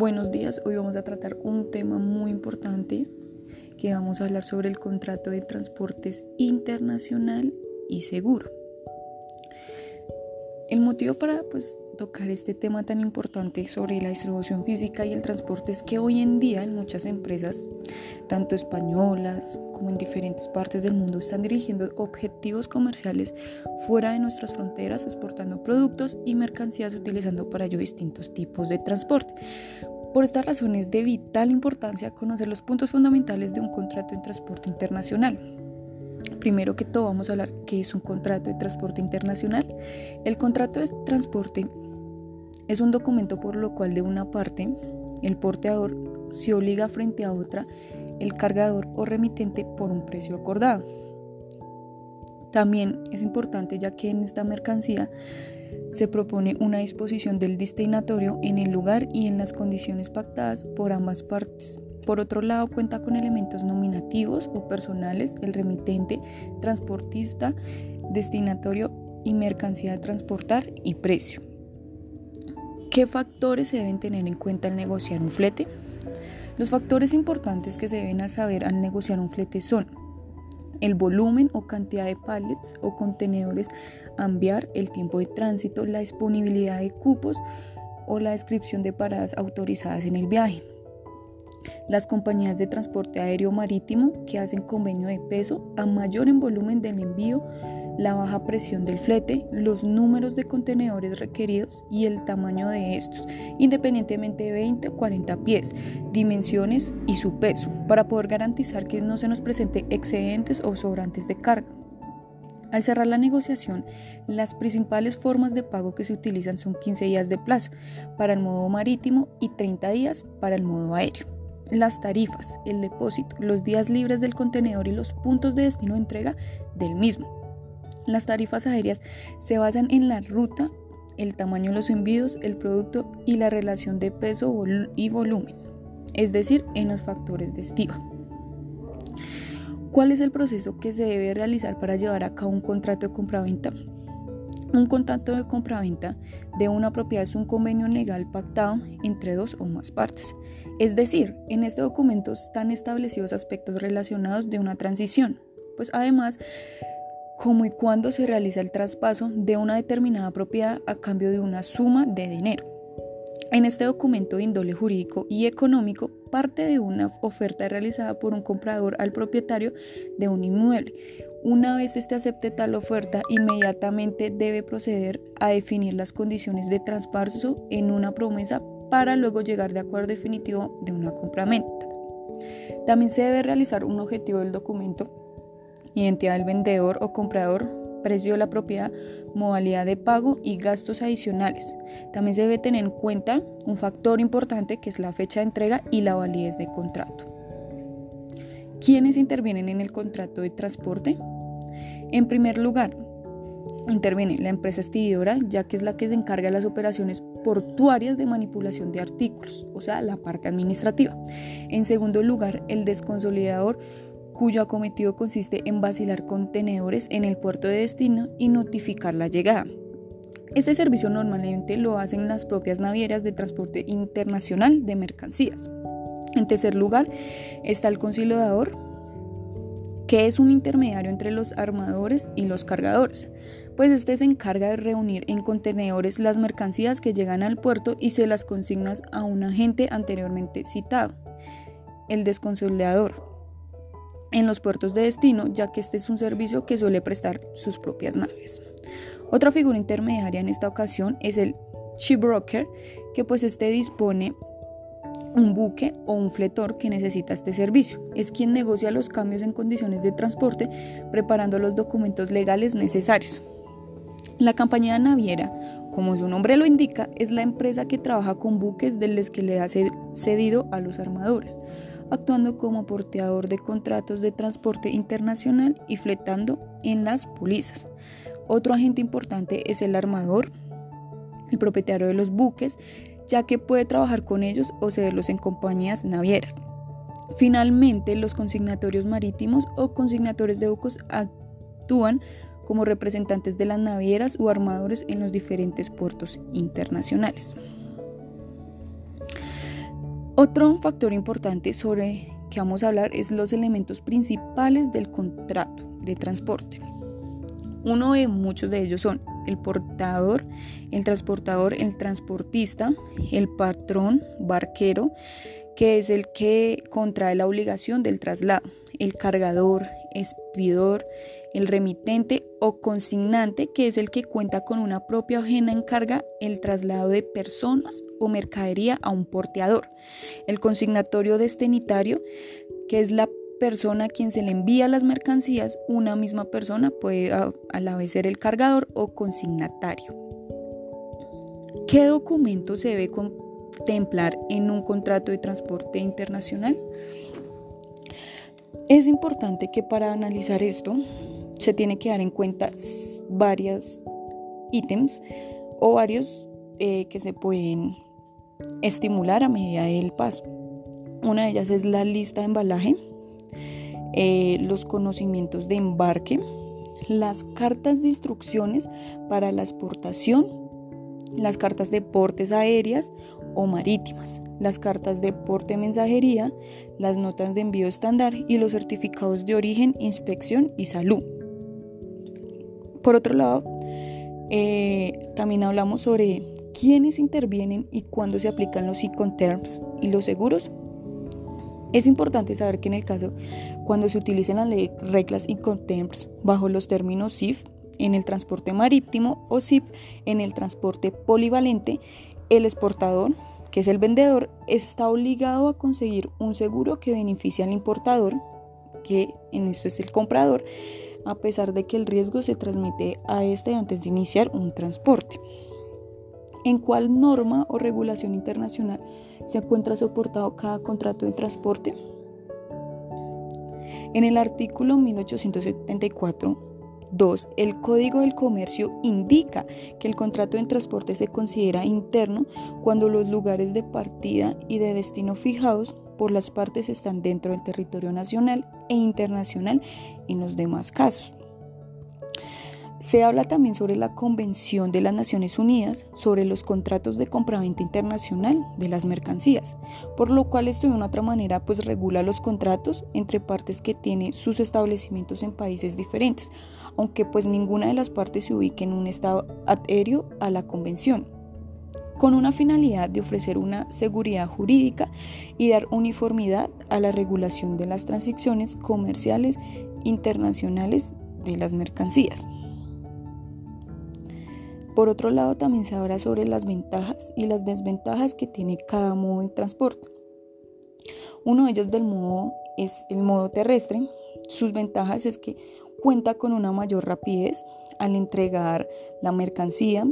Buenos días, hoy vamos a tratar un tema muy importante que vamos a hablar sobre el contrato de transportes internacional y seguro. El motivo para pues tocar este tema tan importante sobre la distribución física y el transporte es que hoy en día en muchas empresas, tanto españolas como en diferentes partes del mundo, están dirigiendo objetivos comerciales fuera de nuestras fronteras, exportando productos y mercancías utilizando para ello distintos tipos de transporte. Por esta razón es de vital importancia conocer los puntos fundamentales de un contrato de transporte internacional. Primero que todo vamos a hablar qué es un contrato de transporte internacional. El contrato de transporte es un documento por lo cual de una parte el porteador se obliga frente a otra el cargador o remitente por un precio acordado. También es importante ya que en esta mercancía se propone una disposición del destinatorio en el lugar y en las condiciones pactadas por ambas partes. Por otro lado, cuenta con elementos nominativos o personales, el remitente, transportista, destinatorio y mercancía de transportar y precio. ¿Qué factores se deben tener en cuenta al negociar un flete? Los factores importantes que se deben saber al negociar un flete son el volumen o cantidad de pallets o contenedores a enviar, el tiempo de tránsito, la disponibilidad de cupos o la descripción de paradas autorizadas en el viaje. Las compañías de transporte aéreo marítimo que hacen convenio de peso a mayor en volumen del envío la baja presión del flete, los números de contenedores requeridos y el tamaño de estos, independientemente de 20 o 40 pies, dimensiones y su peso, para poder garantizar que no se nos presente excedentes o sobrantes de carga. Al cerrar la negociación, las principales formas de pago que se utilizan son 15 días de plazo para el modo marítimo y 30 días para el modo aéreo. Las tarifas, el depósito, los días libres del contenedor y los puntos de destino de entrega del mismo. Las tarifas aéreas se basan en la ruta, el tamaño de los envíos, el producto y la relación de peso y volumen, es decir, en los factores de estiva. ¿Cuál es el proceso que se debe realizar para llevar a cabo un contrato de compraventa? Un contrato de compraventa de una propiedad es un convenio legal pactado entre dos o más partes. Es decir, en este documento están establecidos aspectos relacionados de una transición. Pues además, cómo y cuándo se realiza el traspaso de una determinada propiedad a cambio de una suma de dinero. En este documento de índole jurídico y económico parte de una oferta realizada por un comprador al propietario de un inmueble. Una vez éste acepte tal oferta, inmediatamente debe proceder a definir las condiciones de traspaso en una promesa para luego llegar de acuerdo definitivo de una compraventa. También se debe realizar un objetivo del documento identidad del vendedor o comprador, precio de la propiedad, modalidad de pago y gastos adicionales. También se debe tener en cuenta un factor importante que es la fecha de entrega y la validez de contrato. ¿Quiénes intervienen en el contrato de transporte? En primer lugar, interviene la empresa estibidora, ya que es la que se encarga de las operaciones portuarias de manipulación de artículos, o sea, la parte administrativa. En segundo lugar, el desconsolidador cuyo acometido consiste en vacilar contenedores en el puerto de destino y notificar la llegada. Este servicio normalmente lo hacen las propias navieras de transporte internacional de mercancías. En tercer lugar está el conciliador, que es un intermediario entre los armadores y los cargadores, pues este se encarga de reunir en contenedores las mercancías que llegan al puerto y se las consigna a un agente anteriormente citado. El desconsolidador, en los puertos de destino, ya que este es un servicio que suele prestar sus propias naves. Otra figura intermediaria en esta ocasión es el shipbroker, que pues este dispone un buque o un fletor que necesita este servicio. Es quien negocia los cambios en condiciones de transporte, preparando los documentos legales necesarios. La compañía naviera, como su nombre lo indica, es la empresa que trabaja con buques de los que le ha cedido a los armadores actuando como porteador de contratos de transporte internacional y fletando en las pólizas. Otro agente importante es el armador, el propietario de los buques, ya que puede trabajar con ellos o cederlos en compañías navieras. Finalmente, los consignatorios marítimos o consignatores de buques actúan como representantes de las navieras o armadores en los diferentes puertos internacionales. Otro factor importante sobre que vamos a hablar es los elementos principales del contrato de transporte. Uno de muchos de ellos son el portador, el transportador, el transportista, el patrón, barquero, que es el que contrae la obligación del traslado, el cargador, expidor, el remitente o consignante, que es el que cuenta con una propia ajena en carga el traslado de personas o mercadería a un porteador, el consignatorio destinatario, que es la persona a quien se le envía las mercancías, una misma persona puede a, la vez ser el cargador o consignatario. ¿Qué documento se debe contemplar en un contrato de transporte internacional? Es importante que para analizar esto se tiene que dar en cuenta varios ítems o varios eh, que se pueden estimular a medida del paso. Una de ellas es la lista de embalaje, eh, los conocimientos de embarque, las cartas de instrucciones para la exportación, las cartas de portes aéreas o marítimas, las cartas de porte mensajería, las notas de envío estándar y los certificados de origen, inspección y salud. Por otro lado, eh, también hablamos sobre quiénes intervienen y cuándo se aplican los Terms y los seguros. Es importante saber que en el caso cuando se utilicen las reglas Terms bajo los términos SIF en el transporte marítimo o SIF en el transporte polivalente, el exportador, que es el vendedor, está obligado a conseguir un seguro que beneficie al importador, que en esto es el comprador, a pesar de que el riesgo se transmite a este antes de iniciar un transporte. ¿En cuál norma o regulación internacional se encuentra soportado cada contrato de transporte? En el artículo 1874 2. El Código del Comercio indica que el contrato de transporte se considera interno cuando los lugares de partida y de destino fijados por las partes están dentro del territorio nacional e internacional en los demás casos. Se habla también sobre la Convención de las Naciones Unidas sobre los contratos de compraventa internacional de las mercancías, por lo cual esto de una otra manera pues regula los contratos entre partes que tienen sus establecimientos en países diferentes, aunque pues ninguna de las partes se ubique en un estado adherio a la convención con una finalidad de ofrecer una seguridad jurídica y dar uniformidad a la regulación de las transacciones comerciales internacionales de las mercancías. Por otro lado, también se habla sobre las ventajas y las desventajas que tiene cada modo de transporte. Uno de ellos del modo es el modo terrestre. Sus ventajas es que cuenta con una mayor rapidez al entregar la mercancía,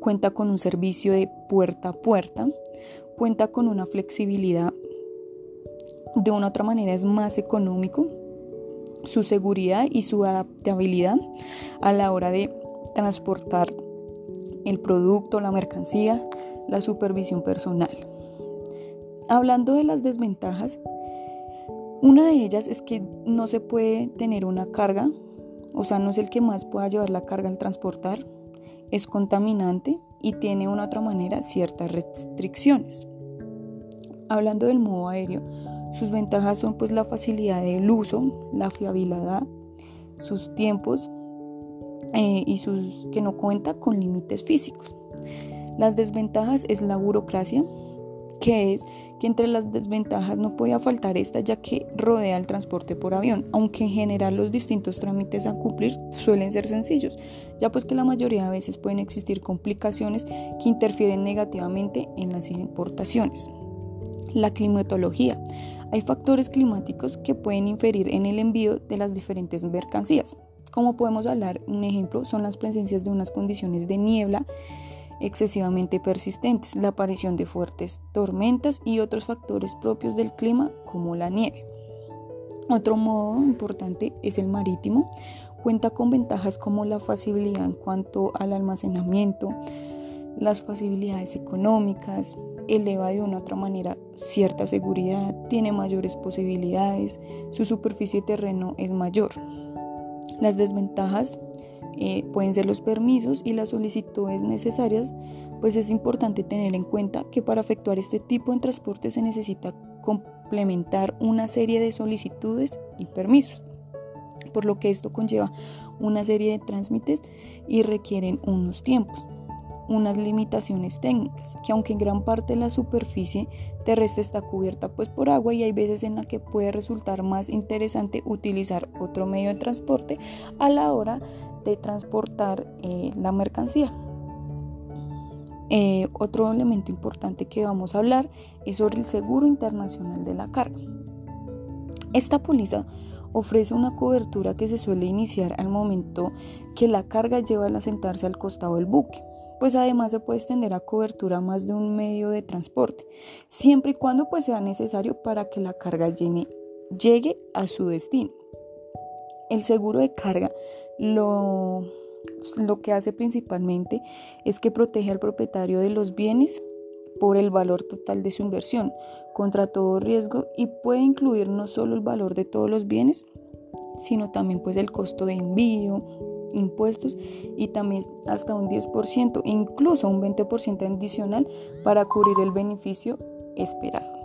cuenta con un servicio de puerta a puerta, cuenta con una flexibilidad, de una otra manera es más económico, su seguridad y su adaptabilidad a la hora de transportar el producto, la mercancía, la supervisión personal. Hablando de las desventajas, una de ellas es que no se puede tener una carga, o sea, no es el que más pueda llevar la carga al transportar, es contaminante y tiene una otra manera ciertas restricciones. Hablando del modo aéreo, sus ventajas son pues la facilidad del uso, la fiabilidad, sus tiempos eh, y sus que no cuenta con límites físicos. Las desventajas es la burocracia, que es que entre las desventajas no podía faltar esta ya que rodea el transporte por avión, aunque en general los distintos trámites a cumplir suelen ser sencillos, ya pues que la mayoría de veces pueden existir complicaciones que interfieren negativamente en las importaciones. La climatología. Hay factores climáticos que pueden inferir en el envío de las diferentes mercancías. Como podemos hablar, un ejemplo son las presencias de unas condiciones de niebla, excesivamente persistentes, la aparición de fuertes tormentas y otros factores propios del clima como la nieve. Otro modo importante es el marítimo. Cuenta con ventajas como la facilidad en cuanto al almacenamiento, las facilidades económicas, eleva de una u otra manera cierta seguridad, tiene mayores posibilidades, su superficie terreno es mayor. Las desventajas eh, pueden ser los permisos y las solicitudes necesarias, pues es importante tener en cuenta que para efectuar este tipo de transporte se necesita complementar una serie de solicitudes y permisos, por lo que esto conlleva una serie de trámites y requieren unos tiempos unas limitaciones técnicas, que aunque en gran parte la superficie terrestre está cubierta pues por agua y hay veces en la que puede resultar más interesante utilizar otro medio de transporte a la hora de transportar eh, la mercancía. Eh, otro elemento importante que vamos a hablar es sobre el seguro internacional de la carga. Esta póliza ofrece una cobertura que se suele iniciar al momento que la carga lleva al asentarse al costado del buque pues además se puede extender a cobertura más de un medio de transporte, siempre y cuando pues sea necesario para que la carga llegue a su destino. El seguro de carga lo, lo que hace principalmente es que protege al propietario de los bienes por el valor total de su inversión contra todo riesgo y puede incluir no solo el valor de todos los bienes, sino también pues el costo de envío, impuestos y también hasta un 10%, incluso un 20% adicional para cubrir el beneficio esperado.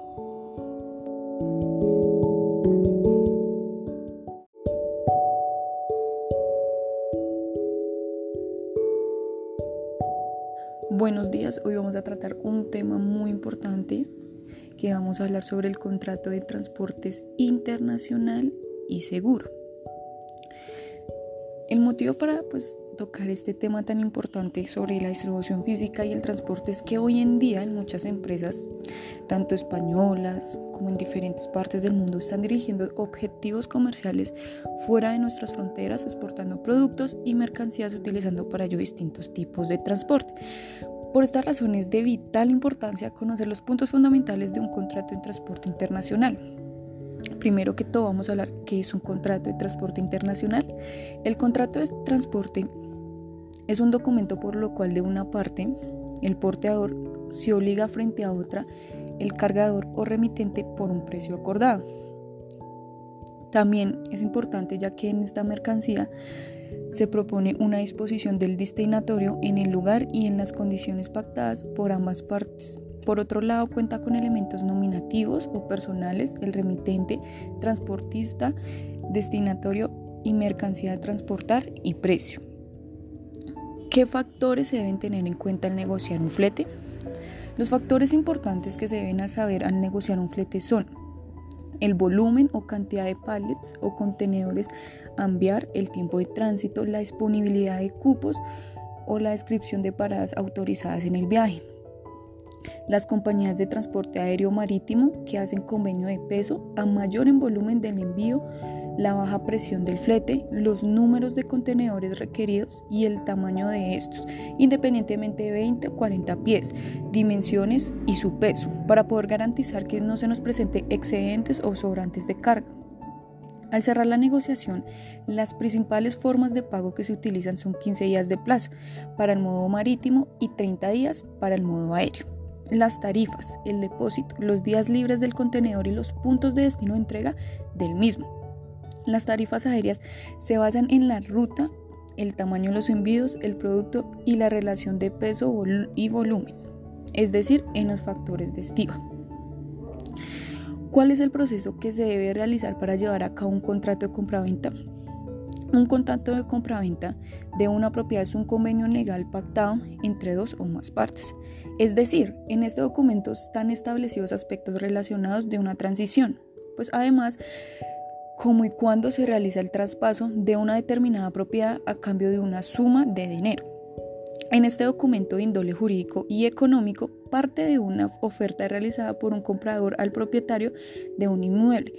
Buenos días, hoy vamos a tratar un tema muy importante que vamos a hablar sobre el contrato de transportes internacional y seguro. El motivo para pues, tocar este tema tan importante sobre la distribución física y el transporte es que hoy en día en muchas empresas, tanto españolas como en diferentes partes del mundo, están dirigiendo objetivos comerciales fuera de nuestras fronteras, exportando productos y mercancías utilizando para ello distintos tipos de transporte. Por esta razón es de vital importancia conocer los puntos fundamentales de un contrato en transporte internacional Primero que todo vamos a hablar qué es un contrato de transporte internacional. El contrato de transporte es un documento por lo cual de una parte el porteador se obliga frente a otra el cargador o remitente por un precio acordado. También es importante ya que en esta mercancía se propone una disposición del destinatorio en el lugar y en las condiciones pactadas por ambas partes. Por otro lado, cuenta con elementos nominativos o personales, el remitente, transportista, destinatorio y mercancía de transportar y precio. ¿Qué factores se deben tener en cuenta al negociar un flete? Los factores importantes que se deben saber al negociar un flete son el volumen o cantidad de pallets o contenedores a enviar, el tiempo de tránsito, la disponibilidad de cupos o la descripción de paradas autorizadas en el viaje. Las compañías de transporte aéreo marítimo que hacen convenio de peso a mayor en volumen del envío, la baja presión del flete, los números de contenedores requeridos y el tamaño de estos, independientemente de 20 o 40 pies, dimensiones y su peso, para poder garantizar que no se nos presente excedentes o sobrantes de carga. Al cerrar la negociación, las principales formas de pago que se utilizan son 15 días de plazo para el modo marítimo y 30 días para el modo aéreo las tarifas, el depósito, los días libres del contenedor y los puntos de destino de entrega del mismo. Las tarifas aéreas se basan en la ruta, el tamaño de los envíos, el producto y la relación de peso y volumen, es decir, en los factores de estiva. ¿Cuál es el proceso que se debe realizar para llevar a cabo un contrato de compraventa? Un contrato de compraventa de una propiedad es un convenio legal pactado entre dos o más partes. Es decir, en este documento están establecidos aspectos relacionados de una transición, pues además, cómo y cuándo se realiza el traspaso de una determinada propiedad a cambio de una suma de dinero. En este documento de índole jurídico y económico parte de una oferta realizada por un comprador al propietario de un inmueble.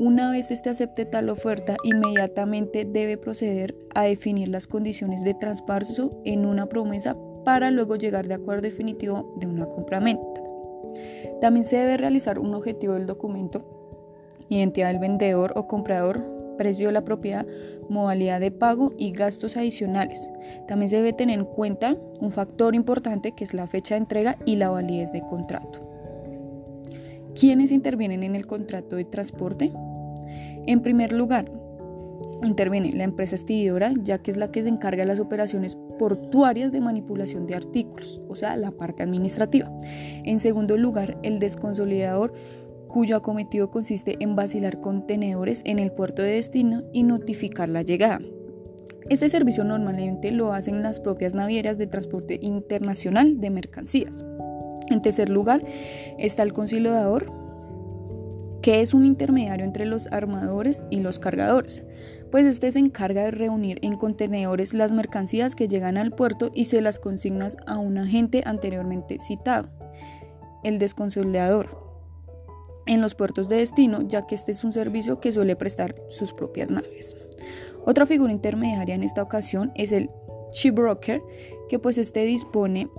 Una vez éste acepte tal oferta, inmediatamente debe proceder a definir las condiciones de traspaso en una promesa para luego llegar de acuerdo definitivo de una compra-venta. También se debe realizar un objetivo del documento, identidad del vendedor o comprador, precio de la propiedad, modalidad de pago y gastos adicionales. También se debe tener en cuenta un factor importante que es la fecha de entrega y la validez de contrato. ¿Quiénes intervienen en el contrato de transporte? En primer lugar, interviene la empresa expedidora, ya que es la que se encarga de las operaciones portuarias de manipulación de artículos, o sea, la parte administrativa. En segundo lugar, el desconsolidador, cuyo acometido consiste en vacilar contenedores en el puerto de destino y notificar la llegada. Este servicio normalmente lo hacen las propias navieras de transporte internacional de mercancías. En tercer lugar está el conciliador, que es un intermediario entre los armadores y los cargadores, pues este se encarga de reunir en contenedores las mercancías que llegan al puerto y se las consignas a un agente anteriormente citado, el desconsolidador, en los puertos de destino, ya que este es un servicio que suele prestar sus propias naves. Otra figura intermediaria en esta ocasión es el shipbroker, que pues este dispone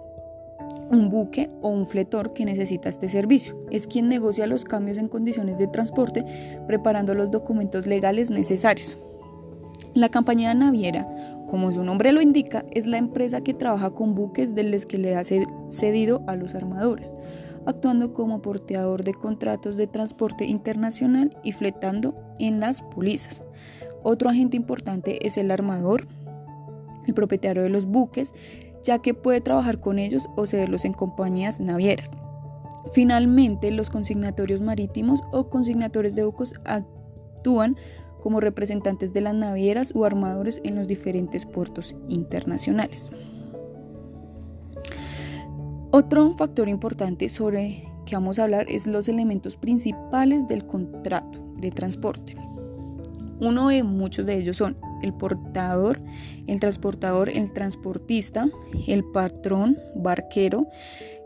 un buque o un fletor que necesita este servicio. Es quien negocia los cambios en condiciones de transporte, preparando los documentos legales necesarios. La compañía naviera, como su nombre lo indica, es la empresa que trabaja con buques de los que le ha cedido a los armadores, actuando como porteador de contratos de transporte internacional y fletando en las pólizas. Otro agente importante es el armador, el propietario de los buques, ya que puede trabajar con ellos o cederlos en compañías navieras. Finalmente, los consignatorios marítimos o consignatores de buques actúan como representantes de las navieras o armadores en los diferentes puertos internacionales. Otro factor importante sobre que vamos a hablar es los elementos principales del contrato de transporte. Uno de muchos de ellos son el portador, el transportador, el transportista, el patrón, barquero,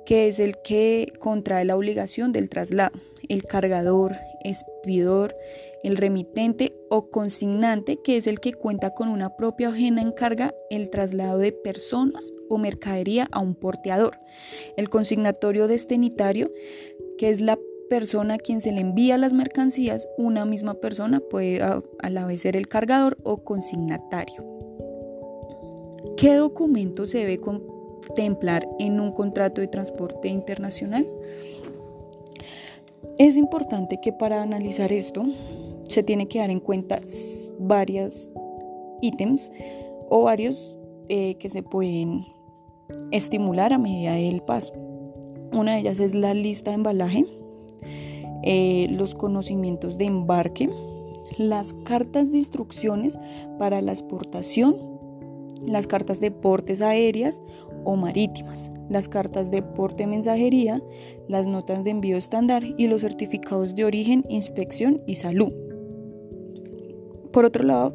que es el que contrae la obligación del traslado, el cargador, expidor, el remitente o consignante, que es el que cuenta con una propia ajena en carga el traslado de personas o mercadería a un porteador, el consignatorio destinitario, que es la persona a quien se le envía las mercancías, una misma persona puede a, la vez ser el cargador o consignatario. ¿Qué documento se debe contemplar en un contrato de transporte internacional? Es importante que para analizar esto se tiene que dar en cuenta varios ítems o varios eh, que se pueden estimular a medida del paso. Una de ellas es la lista de embalaje, eh, los conocimientos de embarque, las cartas de instrucciones para la exportación, las cartas de portes aéreas o marítimas, las cartas de porte mensajería, las notas de envío estándar y los certificados de origen, inspección y salud. Por otro lado,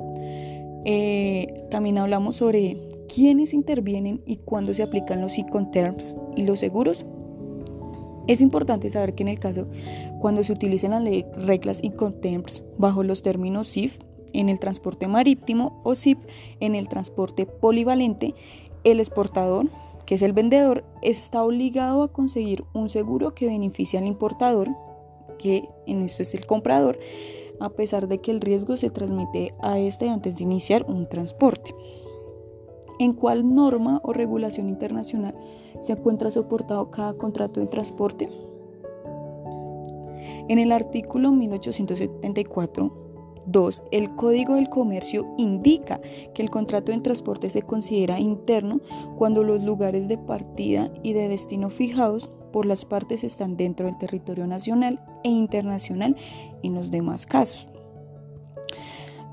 eh, también hablamos sobre quiénes intervienen y cuándo se aplican los Terms y los seguros es importante saber que en el caso cuando se utilicen las reglas contemps bajo los términos SIF en el transporte marítimo o SIF en el transporte polivalente, el exportador, que es el vendedor, está obligado a conseguir un seguro que beneficie al importador, que en esto es el comprador, a pesar de que el riesgo se transmite a este antes de iniciar un transporte en cuál norma o regulación internacional se encuentra soportado cada contrato de transporte. En el artículo 1874 2. El Código del Comercio indica que el contrato de transporte se considera interno cuando los lugares de partida y de destino fijados por las partes están dentro del territorio nacional e internacional en los demás casos.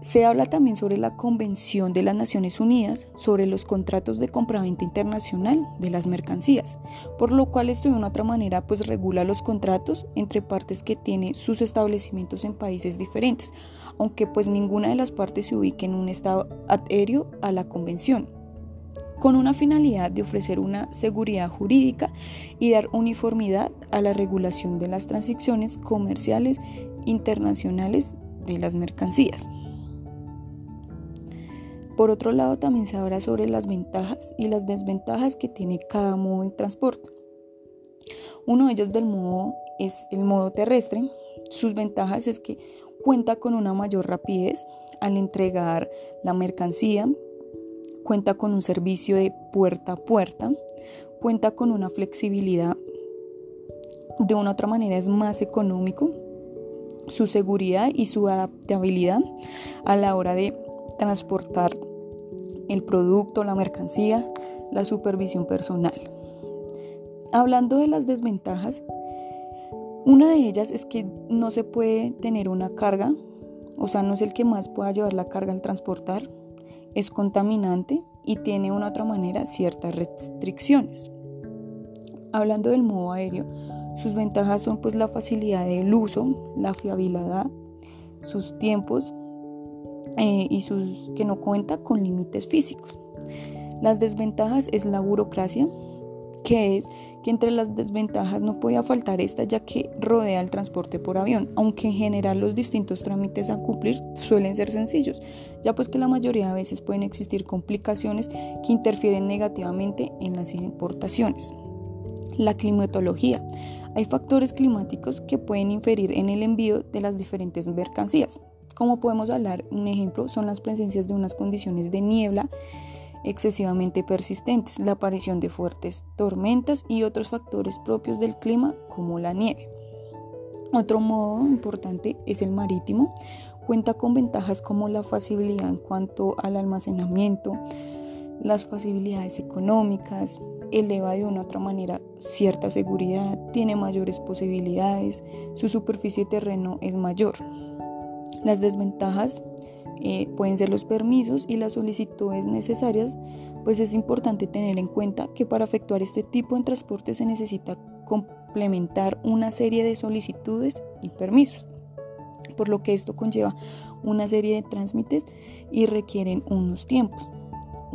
Se habla también sobre la Convención de las Naciones Unidas sobre los contratos de compraventa internacional de las mercancías, por lo cual esto de una otra manera pues regula los contratos entre partes que tienen sus establecimientos en países diferentes, aunque pues ninguna de las partes se ubique en un estado adherio a la convención con una finalidad de ofrecer una seguridad jurídica y dar uniformidad a la regulación de las transacciones comerciales internacionales de las mercancías. Por otro lado, también se habla sobre las ventajas y las desventajas que tiene cada modo de transporte. Uno de ellos del modo es el modo terrestre. Sus ventajas es que cuenta con una mayor rapidez al entregar la mercancía, cuenta con un servicio de puerta a puerta, cuenta con una flexibilidad, de una otra manera es más económico, su seguridad y su adaptabilidad a la hora de transportar el producto, la mercancía, la supervisión personal. Hablando de las desventajas, una de ellas es que no se puede tener una carga, o sea, no es el que más pueda llevar la carga al transportar, es contaminante y tiene una otra manera ciertas restricciones. Hablando del modo aéreo, sus ventajas son pues la facilidad del uso, la fiabilidad, sus tiempos eh, y sus que no cuenta con límites físicos. Las desventajas es la burocracia, que es que entre las desventajas no podía faltar esta ya que rodea el transporte por avión, aunque en general los distintos trámites a cumplir suelen ser sencillos, ya pues que la mayoría de veces pueden existir complicaciones que interfieren negativamente en las importaciones. La climatología. Hay factores climáticos que pueden inferir en el envío de las diferentes mercancías. Como podemos hablar, un ejemplo son las presencias de unas condiciones de niebla excesivamente persistentes, la aparición de fuertes tormentas y otros factores propios del clima como la nieve. Otro modo importante es el marítimo. Cuenta con ventajas como la facilidad en cuanto al almacenamiento, las facilidades económicas, eleva de una u otra manera cierta seguridad, tiene mayores posibilidades, su superficie de terreno es mayor. Las desventajas eh, pueden ser los permisos y las solicitudes necesarias, pues es importante tener en cuenta que para efectuar este tipo de transporte se necesita complementar una serie de solicitudes y permisos, por lo que esto conlleva una serie de trámites y requieren unos tiempos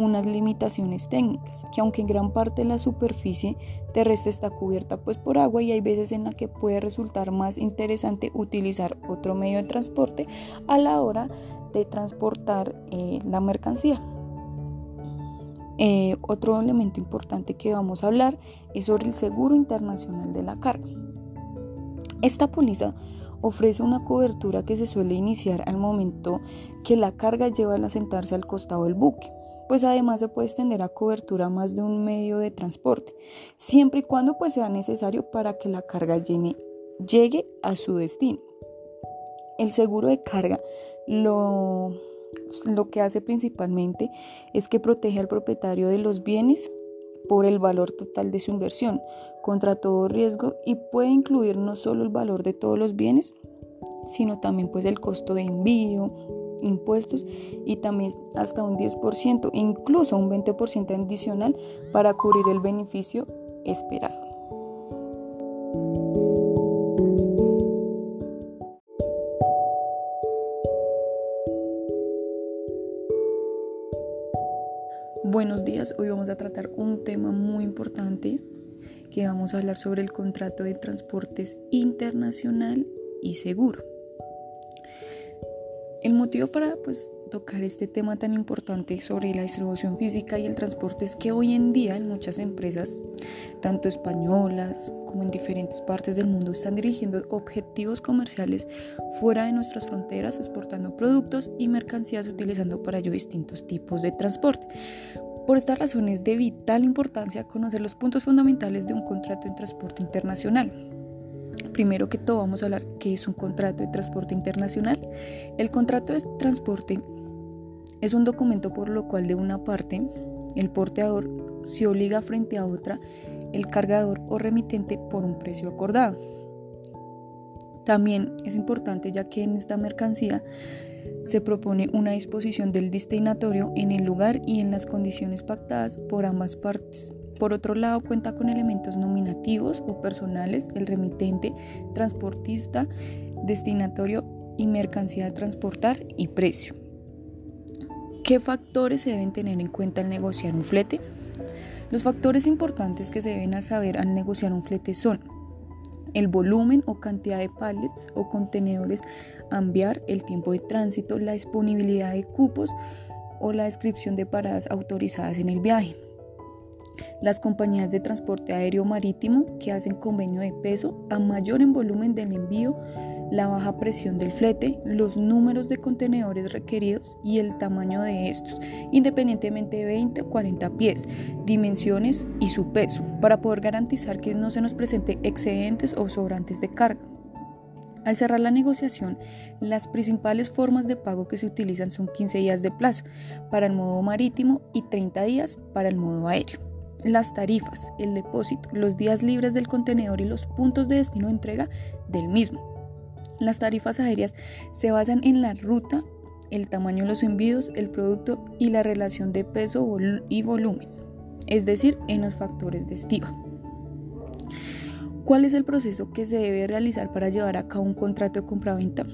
unas limitaciones técnicas, que aunque en gran parte la superficie terrestre está cubierta pues por agua y hay veces en la que puede resultar más interesante utilizar otro medio de transporte a la hora de transportar eh, la mercancía. Eh, otro elemento importante que vamos a hablar es sobre el seguro internacional de la carga. Esta póliza ofrece una cobertura que se suele iniciar al momento que la carga lleva al asentarse al costado del buque pues además se puede extender a cobertura más de un medio de transporte, siempre y cuando pues sea necesario para que la carga llegue a su destino. El seguro de carga lo, lo que hace principalmente es que protege al propietario de los bienes por el valor total de su inversión contra todo riesgo y puede incluir no solo el valor de todos los bienes, sino también pues el costo de envío, impuestos y también hasta un 10%, incluso un 20% adicional para cubrir el beneficio esperado. Buenos días, hoy vamos a tratar un tema muy importante que vamos a hablar sobre el contrato de transportes internacional y seguro. El motivo para pues, tocar este tema tan importante sobre la distribución física y el transporte es que hoy en día en muchas empresas, tanto españolas como en diferentes partes del mundo, están dirigiendo objetivos comerciales fuera de nuestras fronteras, exportando productos y mercancías utilizando para ello distintos tipos de transporte. Por esta razón es de vital importancia conocer los puntos fundamentales de un contrato de transporte internacional Primero que todo vamos a hablar qué es un contrato de transporte internacional. El contrato de transporte es un documento por lo cual de una parte el porteador se obliga frente a otra el cargador o remitente por un precio acordado. También es importante ya que en esta mercancía se propone una disposición del destinatorio en el lugar y en las condiciones pactadas por ambas partes. Por otro lado, cuenta con elementos nominativos o personales del remitente, transportista, destinatorio y mercancía de transportar y precio. ¿Qué factores se deben tener en cuenta al negociar un flete? Los factores importantes que se deben saber al negociar un flete son el volumen o cantidad de pallets o contenedores a enviar, el tiempo de tránsito, la disponibilidad de cupos o la descripción de paradas autorizadas en el viaje. Las compañías de transporte aéreo marítimo que hacen convenio de peso a mayor en volumen del envío, la baja presión del flete, los números de contenedores requeridos y el tamaño de estos, independientemente de 20 o 40 pies, dimensiones y su peso, para poder garantizar que no se nos presente excedentes o sobrantes de carga. Al cerrar la negociación, las principales formas de pago que se utilizan son 15 días de plazo para el modo marítimo y 30 días para el modo aéreo. Las tarifas, el depósito, los días libres del contenedor y los puntos de destino de entrega del mismo. Las tarifas aéreas se basan en la ruta, el tamaño de los envíos, el producto y la relación de peso y volumen, es decir, en los factores de estiva. ¿Cuál es el proceso que se debe realizar para llevar a cabo un contrato de compraventa?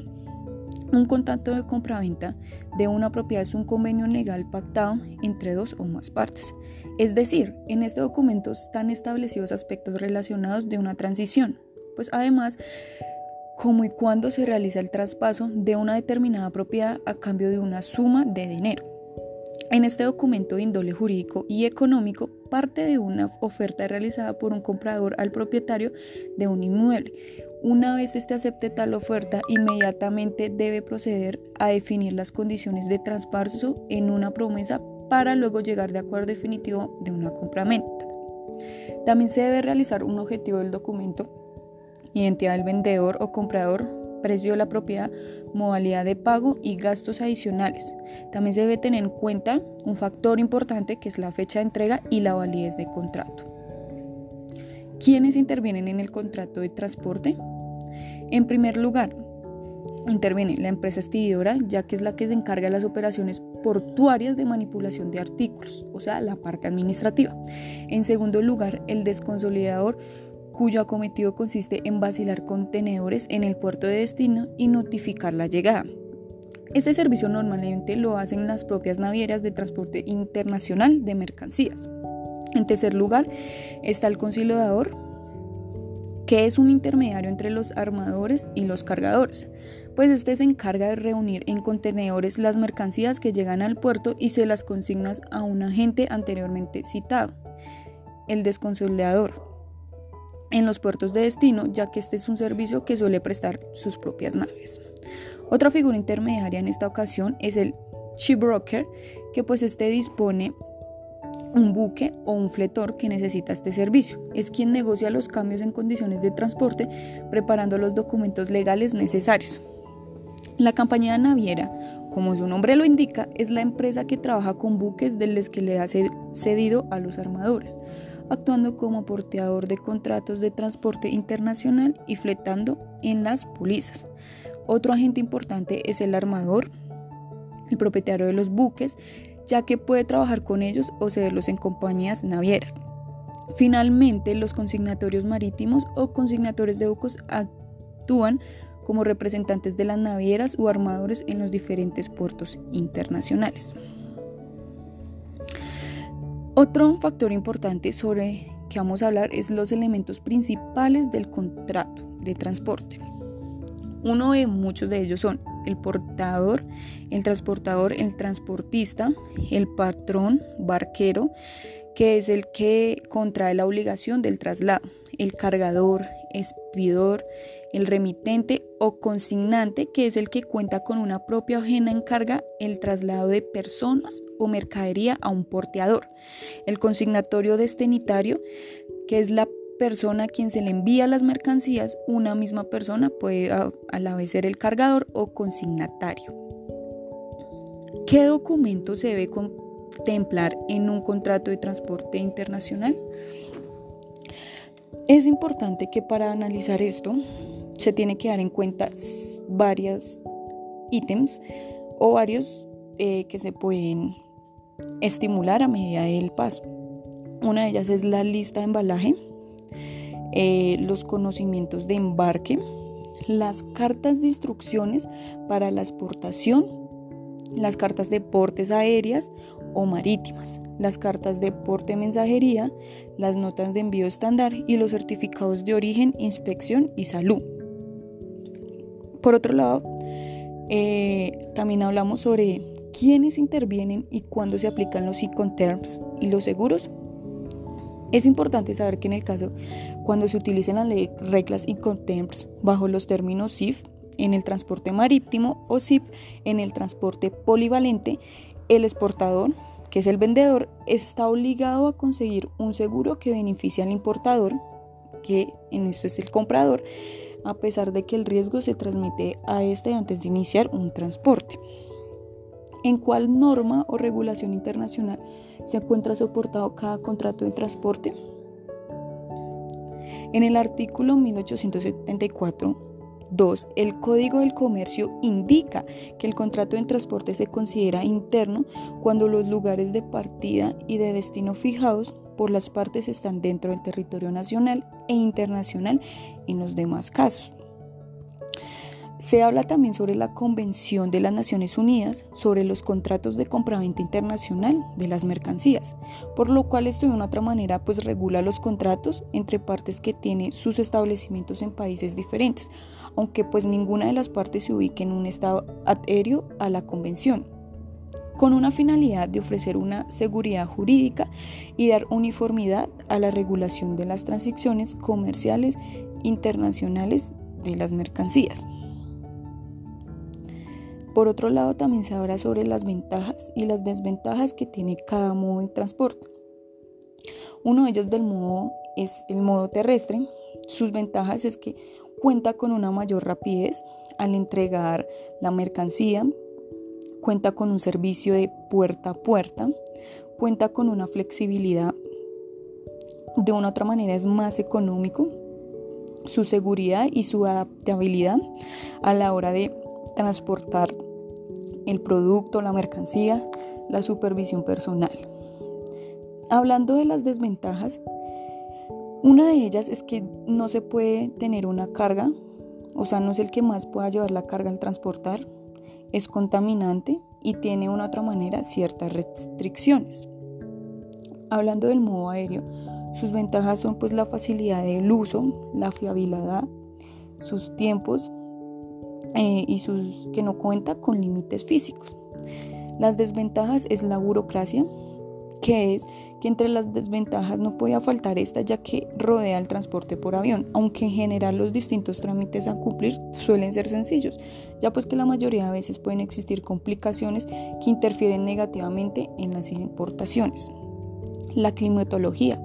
Un contrato de compraventa de una propiedad es un convenio legal pactado entre dos o más partes. Es decir, en este documento están establecidos aspectos relacionados de una transición, pues además, cómo y cuándo se realiza el traspaso de una determinada propiedad a cambio de una suma de dinero. En este documento de índole jurídico y económico parte de una oferta realizada por un comprador al propietario de un inmueble. Una vez éste acepte tal oferta, inmediatamente debe proceder a definir las condiciones de traspaso en una promesa para luego llegar de acuerdo definitivo de una compraventa. También se debe realizar un objetivo del documento, identidad del vendedor o comprador, precio de la propiedad, modalidad de pago y gastos adicionales. También se debe tener en cuenta un factor importante que es la fecha de entrega y la validez de contrato. ¿Quiénes intervienen en el contrato de transporte? En primer lugar, interviene la empresa expedidora, ya que es la que se encarga de las operaciones portuarias de manipulación de artículos, o sea, la parte administrativa. En segundo lugar, el desconsolidador cuyo acometido consiste en vacilar contenedores en el puerto de destino y notificar la llegada. Este servicio normalmente lo hacen las propias navieras de transporte internacional de mercancías. En tercer lugar está el conciliador, que es un intermediario entre los armadores y los cargadores, pues este se encarga de reunir en contenedores las mercancías que llegan al puerto y se las consignas a un agente anteriormente citado, el desconsolidador en los puertos de destino, ya que este es un servicio que suele prestar sus propias naves. Otra figura intermediaria en esta ocasión es el shipbroker, que pues este dispone un buque o un fletor que necesita este servicio. Es quien negocia los cambios en condiciones de transporte, preparando los documentos legales necesarios. La compañía naviera, como su nombre lo indica, es la empresa que trabaja con buques de los que le ha cedido a los armadores actuando como porteador de contratos de transporte internacional y fletando en las pólizas. Otro agente importante es el armador, el propietario de los buques, ya que puede trabajar con ellos o cederlos en compañías navieras. Finalmente, los consignatorios marítimos o consignatores de buques actúan como representantes de las navieras o armadores en los diferentes puertos internacionales. Otro factor importante sobre que vamos a hablar es los elementos principales del contrato de transporte. Uno de muchos de ellos son el portador, el transportador, el transportista, el patrón, barquero, que es el que contrae la obligación del traslado, el cargador, expidor, el remitente o consignante, que es el que cuenta con una propia ajena encarga el traslado de personas o mercadería a un porteador. El consignatorio destinitario, que es la persona a quien se le envía las mercancías, una misma persona puede a, la vez ser el cargador o consignatario. ¿Qué documento se debe contemplar en un contrato de transporte internacional? Es importante que para analizar esto se tiene que dar en cuenta varios ítems o varios eh, que se pueden estimular a medida del paso. Una de ellas es la lista de embalaje, eh, los conocimientos de embarque, las cartas de instrucciones para la exportación, las cartas de portes aéreas o marítimas, las cartas de porte mensajería, las notas de envío estándar y los certificados de origen, inspección y salud. Por otro lado, eh, también hablamos sobre quiénes intervienen y cuándo se aplican los Incoterms y los seguros. Es importante saber que en el caso cuando se utilicen las reglas Incoterms bajo los términos SIF en el transporte marítimo o SIF en el transporte polivalente, el exportador, que es el vendedor, está obligado a conseguir un seguro que beneficie al importador, que en esto es el comprador, a pesar de que el riesgo se transmite a este antes de iniciar un transporte. ¿En cuál norma o regulación internacional se encuentra soportado cada contrato de transporte? En el artículo 1874 2. El Código del Comercio indica que el contrato de transporte se considera interno cuando los lugares de partida y de destino fijados por las partes están dentro del territorio nacional e internacional en los demás casos. Se habla también sobre la Convención de las Naciones Unidas sobre los contratos de compraventa internacional de las mercancías, por lo cual esto de una otra manera pues regula los contratos entre partes que tienen sus establecimientos en países diferentes, aunque pues ninguna de las partes se ubique en un estado adherio a la convención con una finalidad de ofrecer una seguridad jurídica y dar uniformidad a la regulación de las transacciones comerciales internacionales de las mercancías. Por otro lado, también se habla sobre las ventajas y las desventajas que tiene cada modo de transporte. Uno de ellos del modo es el modo terrestre. Sus ventajas es que cuenta con una mayor rapidez al entregar la mercancía, cuenta con un servicio de puerta a puerta, cuenta con una flexibilidad, de una otra manera es más económico, su seguridad y su adaptabilidad a la hora de transportar el producto, la mercancía, la supervisión personal. Hablando de las desventajas, una de ellas es que no se puede tener una carga, o sea, no es el que más pueda llevar la carga al transportar, es contaminante y tiene una otra manera ciertas restricciones. Hablando del modo aéreo, sus ventajas son pues la facilidad del uso, la fiabilidad, sus tiempos, eh, y sus, que no cuenta con límites físicos. Las desventajas es la burocracia, que es que entre las desventajas no podía faltar esta ya que rodea el transporte por avión, aunque en general los distintos trámites a cumplir suelen ser sencillos, ya pues que la mayoría de veces pueden existir complicaciones que interfieren negativamente en las importaciones. La climatología.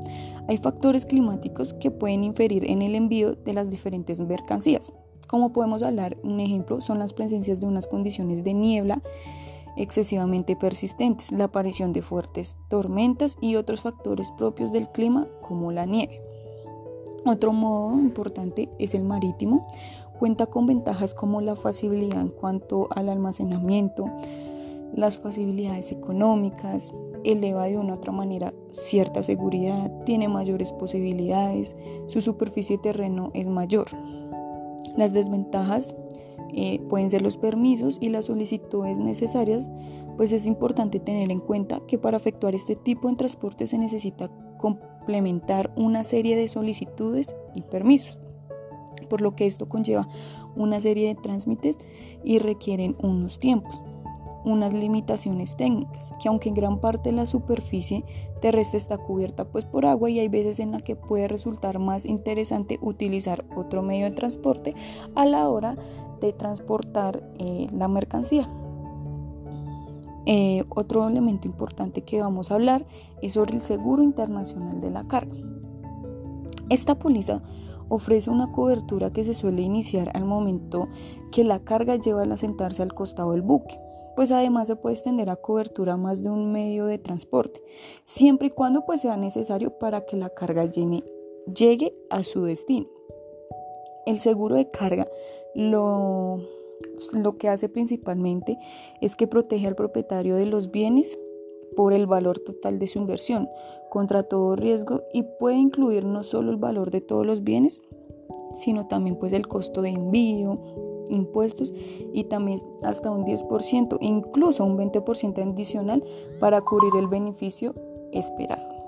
Hay factores climáticos que pueden inferir en el envío de las diferentes mercancías. Como podemos hablar, un ejemplo son las presencias de unas condiciones de niebla excesivamente persistentes, la aparición de fuertes tormentas y otros factores propios del clima como la nieve. Otro modo importante es el marítimo. Cuenta con ventajas como la facilidad en cuanto al almacenamiento, las facilidades económicas, eleva de una u otra manera cierta seguridad, tiene mayores posibilidades, su superficie de terreno es mayor. Las desventajas eh, pueden ser los permisos y las solicitudes necesarias, pues es importante tener en cuenta que para efectuar este tipo de transporte se necesita complementar una serie de solicitudes y permisos, por lo que esto conlleva una serie de trámites y requieren unos tiempos unas limitaciones técnicas, que aunque en gran parte la superficie terrestre está cubierta pues por agua y hay veces en la que puede resultar más interesante utilizar otro medio de transporte a la hora de transportar eh, la mercancía. Eh, otro elemento importante que vamos a hablar es sobre el seguro internacional de la carga. Esta póliza ofrece una cobertura que se suele iniciar al momento que la carga lleva al asentarse al costado del buque pues además se puede extender a cobertura más de un medio de transporte, siempre y cuando pues sea necesario para que la carga llegue a su destino. El seguro de carga lo, lo que hace principalmente es que protege al propietario de los bienes por el valor total de su inversión contra todo riesgo y puede incluir no solo el valor de todos los bienes, sino también pues el costo de envío, impuestos y también hasta un 10%, incluso un 20% adicional para cubrir el beneficio esperado.